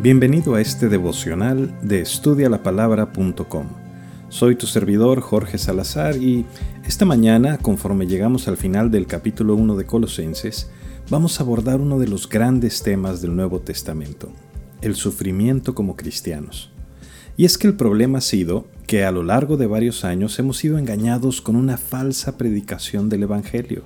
Bienvenido a este devocional de estudialapalabra.com. Soy tu servidor Jorge Salazar y esta mañana, conforme llegamos al final del capítulo 1 de Colosenses, vamos a abordar uno de los grandes temas del Nuevo Testamento, el sufrimiento como cristianos. Y es que el problema ha sido que a lo largo de varios años hemos sido engañados con una falsa predicación del Evangelio.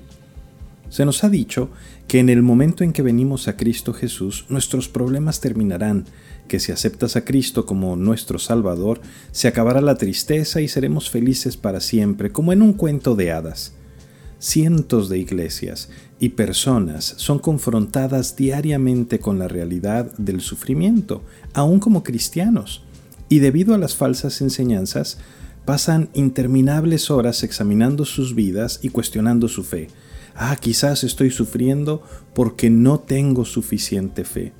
Se nos ha dicho que en el momento en que venimos a Cristo Jesús, nuestros problemas terminarán, que si aceptas a Cristo como nuestro Salvador, se acabará la tristeza y seremos felices para siempre, como en un cuento de hadas. Cientos de iglesias y personas son confrontadas diariamente con la realidad del sufrimiento, aún como cristianos, y debido a las falsas enseñanzas, pasan interminables horas examinando sus vidas y cuestionando su fe, ah, quizás estoy sufriendo porque no tengo suficiente fe.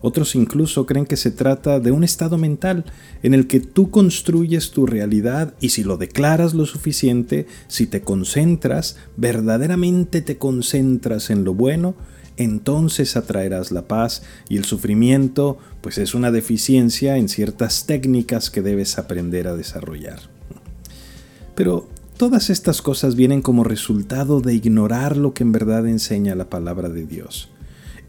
Otros incluso creen que se trata de un estado mental en el que tú construyes tu realidad y si lo declaras lo suficiente, si te concentras, verdaderamente te concentras en lo bueno, entonces atraerás la paz y el sufrimiento pues es una deficiencia en ciertas técnicas que debes aprender a desarrollar. Pero Todas estas cosas vienen como resultado de ignorar lo que en verdad enseña la palabra de Dios.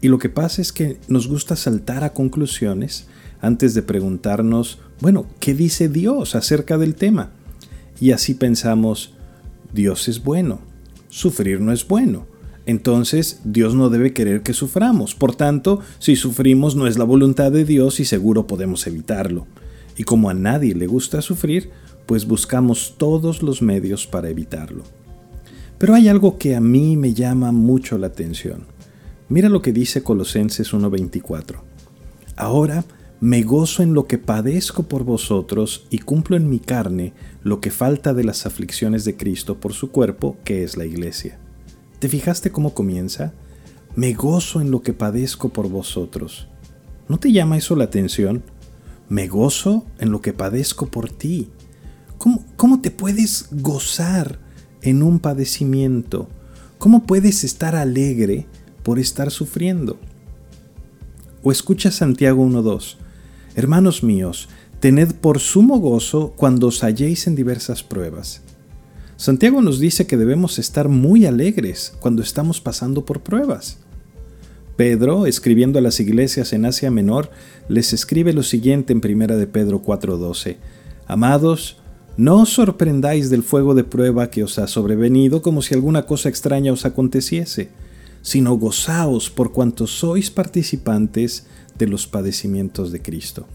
Y lo que pasa es que nos gusta saltar a conclusiones antes de preguntarnos, bueno, ¿qué dice Dios acerca del tema? Y así pensamos, Dios es bueno, sufrir no es bueno. Entonces Dios no debe querer que suframos. Por tanto, si sufrimos no es la voluntad de Dios y seguro podemos evitarlo. Y como a nadie le gusta sufrir, pues buscamos todos los medios para evitarlo. Pero hay algo que a mí me llama mucho la atención. Mira lo que dice Colosenses 1:24. Ahora me gozo en lo que padezco por vosotros y cumplo en mi carne lo que falta de las aflicciones de Cristo por su cuerpo, que es la iglesia. ¿Te fijaste cómo comienza? Me gozo en lo que padezco por vosotros. ¿No te llama eso la atención? Me gozo en lo que padezco por ti. ¿Cómo, te puedes gozar en un padecimiento? ¿Cómo puedes estar alegre por estar sufriendo? O escucha Santiago 1.2. Hermanos míos, tened por sumo gozo cuando os halléis en diversas pruebas. Santiago nos dice que debemos estar muy alegres cuando estamos pasando por pruebas. Pedro, escribiendo a las iglesias en Asia Menor, les escribe lo siguiente en 1 de Pedro 4:12. Amados, no os sorprendáis del fuego de prueba que os ha sobrevenido como si alguna cosa extraña os aconteciese, sino gozaos por cuanto sois participantes de los padecimientos de Cristo.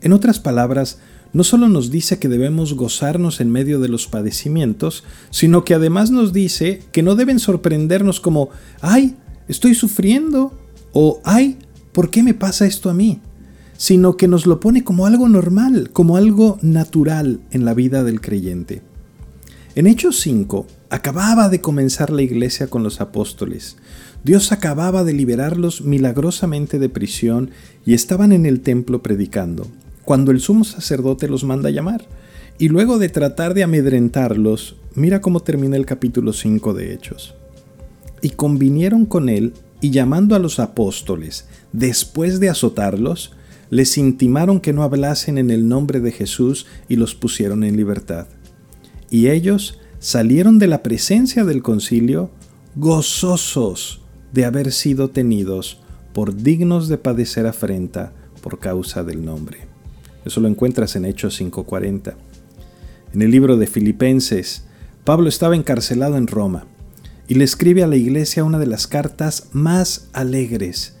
En otras palabras, no solo nos dice que debemos gozarnos en medio de los padecimientos, sino que además nos dice que no deben sorprendernos como, ay, estoy sufriendo, o ay, ¿por qué me pasa esto a mí? Sino que nos lo pone como algo normal, como algo natural en la vida del creyente. En Hechos 5 acababa de comenzar la iglesia con los apóstoles. Dios acababa de liberarlos milagrosamente de prisión y estaban en el templo predicando, cuando el sumo sacerdote los manda a llamar. Y luego de tratar de amedrentarlos, mira cómo termina el capítulo 5 de Hechos. Y convinieron con él y llamando a los apóstoles, después de azotarlos, les intimaron que no hablasen en el nombre de Jesús y los pusieron en libertad. Y ellos salieron de la presencia del concilio gozosos de haber sido tenidos por dignos de padecer afrenta por causa del nombre. Eso lo encuentras en Hechos 5:40. En el libro de Filipenses, Pablo estaba encarcelado en Roma y le escribe a la iglesia una de las cartas más alegres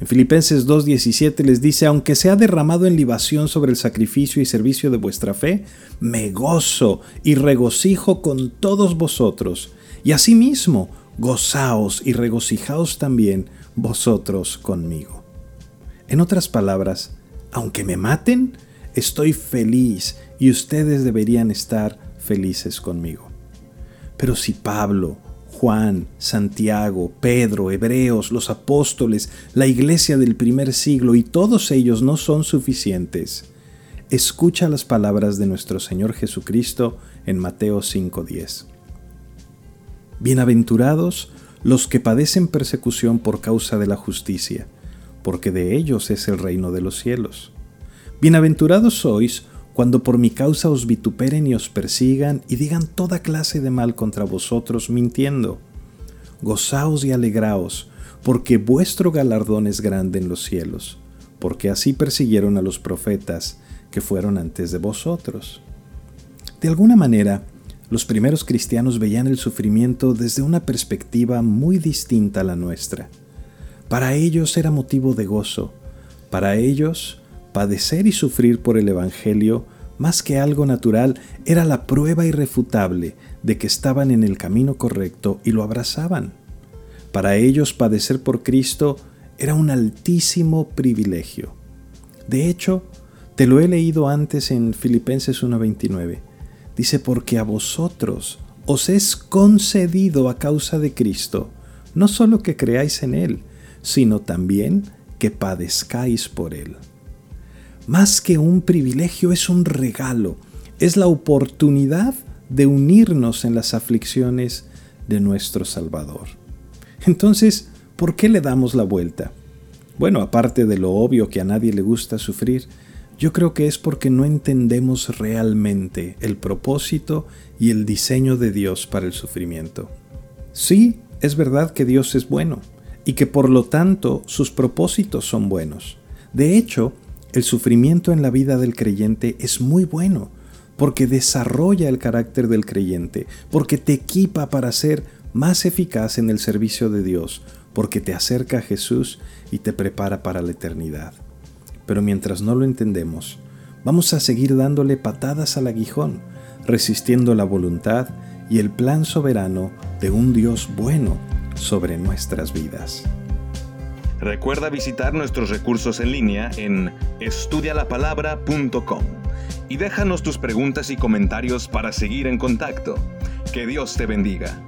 en Filipenses 2.17 les dice, aunque se ha derramado en libación sobre el sacrificio y servicio de vuestra fe, me gozo y regocijo con todos vosotros. Y asimismo, gozaos y regocijaos también vosotros conmigo. En otras palabras, aunque me maten, estoy feliz y ustedes deberían estar felices conmigo. Pero si Pablo Juan, Santiago, Pedro, Hebreos, los apóstoles, la iglesia del primer siglo y todos ellos no son suficientes. Escucha las palabras de nuestro Señor Jesucristo en Mateo 5:10. Bienaventurados los que padecen persecución por causa de la justicia, porque de ellos es el reino de los cielos. Bienaventurados sois cuando por mi causa os vituperen y os persigan y digan toda clase de mal contra vosotros mintiendo. Gozaos y alegraos, porque vuestro galardón es grande en los cielos, porque así persiguieron a los profetas que fueron antes de vosotros. De alguna manera, los primeros cristianos veían el sufrimiento desde una perspectiva muy distinta a la nuestra. Para ellos era motivo de gozo. Para ellos, padecer y sufrir por el Evangelio, más que algo natural, era la prueba irrefutable de que estaban en el camino correcto y lo abrazaban. Para ellos padecer por Cristo era un altísimo privilegio. De hecho, te lo he leído antes en Filipenses 1.29. Dice, porque a vosotros os es concedido a causa de Cristo, no solo que creáis en Él, sino también que padezcáis por Él. Más que un privilegio, es un regalo, es la oportunidad de unirnos en las aflicciones de nuestro Salvador. Entonces, ¿por qué le damos la vuelta? Bueno, aparte de lo obvio que a nadie le gusta sufrir, yo creo que es porque no entendemos realmente el propósito y el diseño de Dios para el sufrimiento. Sí, es verdad que Dios es bueno y que por lo tanto sus propósitos son buenos. De hecho, el sufrimiento en la vida del creyente es muy bueno porque desarrolla el carácter del creyente, porque te equipa para ser más eficaz en el servicio de Dios, porque te acerca a Jesús y te prepara para la eternidad pero mientras no lo entendemos, vamos a seguir dándole patadas al aguijón, resistiendo la voluntad y el plan soberano de un Dios bueno sobre nuestras vidas. Recuerda visitar nuestros recursos en línea en estudialapalabra.com y déjanos tus preguntas y comentarios para seguir en contacto. Que Dios te bendiga.